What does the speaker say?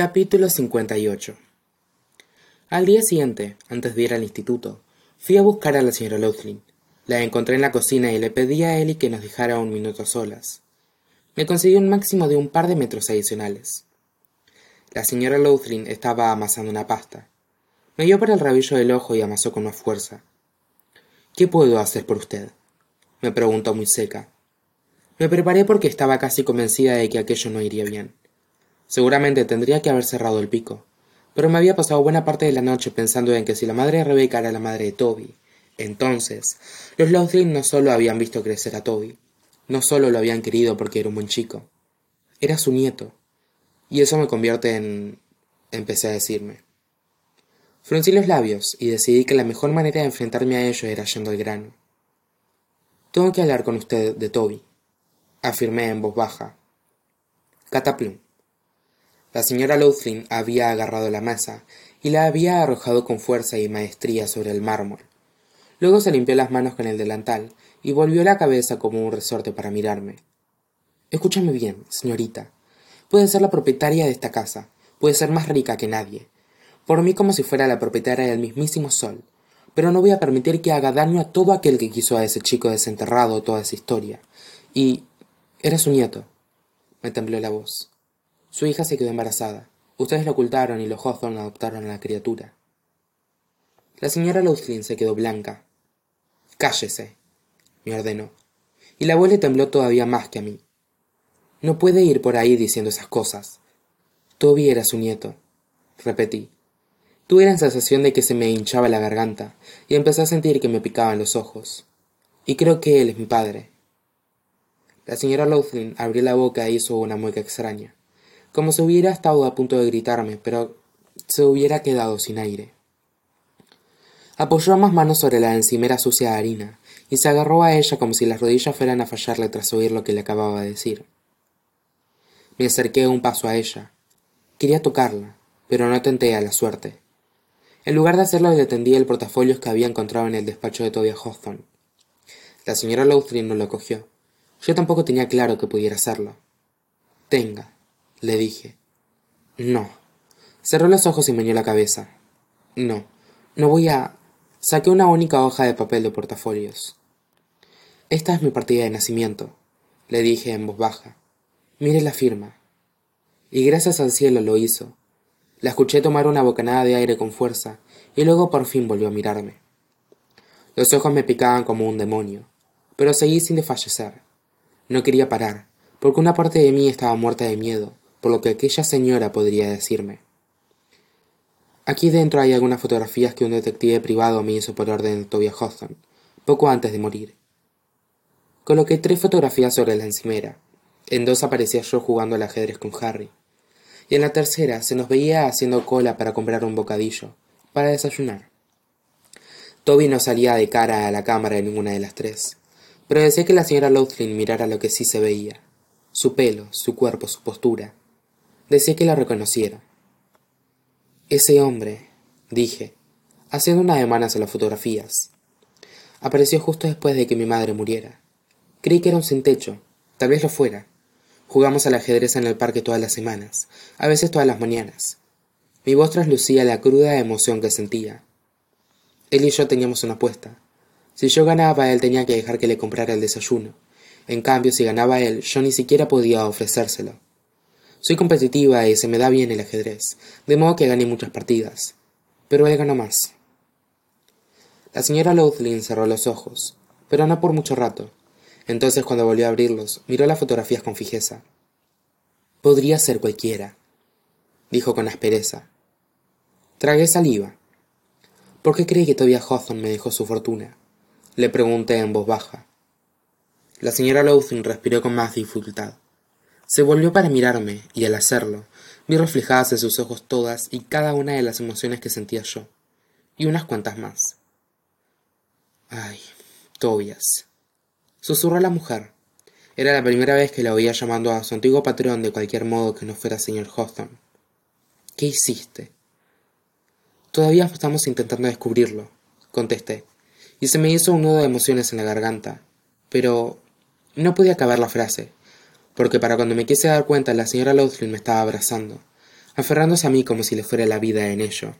Capítulo 58 Al día siguiente, antes de ir al instituto, fui a buscar a la señora Loughlin. La encontré en la cocina y le pedí a Ellie que nos dejara un minuto solas. Me consiguió un máximo de un par de metros adicionales. La señora Loughlin estaba amasando una pasta. Me dio por el rabillo del ojo y amasó con más fuerza. ¿Qué puedo hacer por usted? me preguntó muy seca. Me preparé porque estaba casi convencida de que aquello no iría bien. Seguramente tendría que haber cerrado el pico, pero me había pasado buena parte de la noche pensando en que si la madre de Rebeca era la madre de Toby, entonces los Loughlin no solo habían visto crecer a Toby, no solo lo habían querido porque era un buen chico, era su nieto. Y eso me convierte en... empecé a decirme. Fruncí los labios y decidí que la mejor manera de enfrentarme a ello era yendo al grano. Tengo que hablar con usted de Toby afirmé en voz baja. Cataplum. La señora Loughlin había agarrado la masa y la había arrojado con fuerza y maestría sobre el mármol. Luego se limpió las manos con el delantal y volvió la cabeza como un resorte para mirarme. Escúchame bien, señorita. Puede ser la propietaria de esta casa, puede ser más rica que nadie. Por mí como si fuera la propietaria del mismísimo sol. Pero no voy a permitir que haga daño a todo aquel que quiso a ese chico desenterrado toda esa historia. Y era su nieto. Me tembló la voz. Su hija se quedó embarazada. Ustedes lo ocultaron y los Hawthorne adoptaron a la criatura. La señora Loughlin se quedó blanca. Cállese, me ordenó. Y la abuela tembló todavía más que a mí. No puede ir por ahí diciendo esas cosas. Toby era su nieto, repetí. Tuve la sensación de que se me hinchaba la garganta y empecé a sentir que me picaban los ojos. Y creo que él es mi padre. La señora Loughlin abrió la boca e hizo una mueca extraña, como si hubiera estado a punto de gritarme, pero se hubiera quedado sin aire. Apoyó ambas manos sobre la encimera sucia de harina y se agarró a ella como si las rodillas fueran a fallarle tras oír lo que le acababa de decir. Me acerqué un paso a ella. Quería tocarla, pero no tenté a la suerte. En lugar de hacerlo le tendí el portafolio que había encontrado en el despacho de Tobias Hawthorne. La señora Loughlin no lo cogió yo tampoco tenía claro que pudiera hacerlo. Tenga, le dije. No. Cerró los ojos y meñó la cabeza. No, no voy a. Saqué una única hoja de papel de portafolios. Esta es mi partida de nacimiento, le dije en voz baja. Mire la firma. Y gracias al cielo lo hizo. La escuché tomar una bocanada de aire con fuerza y luego por fin volvió a mirarme. Los ojos me picaban como un demonio, pero seguí sin desfallecer. No quería parar, porque una parte de mí estaba muerta de miedo, por lo que aquella señora podría decirme. Aquí dentro hay algunas fotografías que un detective privado me hizo por orden de Tobias Hawthorne, poco antes de morir. Coloqué tres fotografías sobre la encimera. En dos aparecía yo jugando al ajedrez con Harry. Y en la tercera se nos veía haciendo cola para comprar un bocadillo, para desayunar. Toby no salía de cara a la cámara en ninguna de las tres pero decía que la señora Loughlin mirara lo que sí se veía, su pelo, su cuerpo, su postura. Decía que la reconociera. Ese hombre, dije, haciendo una ademán hacia las fotografías. Apareció justo después de que mi madre muriera. Creí que era un sin techo, tal vez lo fuera. Jugamos al ajedrez en el parque todas las semanas, a veces todas las mañanas. Mi voz traslucía la cruda emoción que sentía. Él y yo teníamos una apuesta. Si yo ganaba, él tenía que dejar que le comprara el desayuno. En cambio, si ganaba él, yo ni siquiera podía ofrecérselo. Soy competitiva y se me da bien el ajedrez, de modo que gané muchas partidas. Pero él ganó más. La señora Loughlin cerró los ojos, pero no por mucho rato. Entonces, cuando volvió a abrirlos, miró las fotografías con fijeza. Podría ser cualquiera, dijo con aspereza. Tragué saliva. ¿Por qué cree que todavía Hawthorne me dejó su fortuna? le pregunté en voz baja. La señora Loughlin respiró con más dificultad. Se volvió para mirarme, y al hacerlo, vi reflejadas en sus ojos todas y cada una de las emociones que sentía yo, y unas cuantas más. Ay, Tobias. Susurró la mujer. Era la primera vez que la oía llamando a su antiguo patrón de cualquier modo que no fuera señor Hawthorne. ¿Qué hiciste? Todavía estamos intentando descubrirlo, contesté y se me hizo un nudo de emociones en la garganta. Pero no pude acabar la frase, porque para cuando me quise dar cuenta la señora Loughlin me estaba abrazando, aferrándose a mí como si le fuera la vida en ello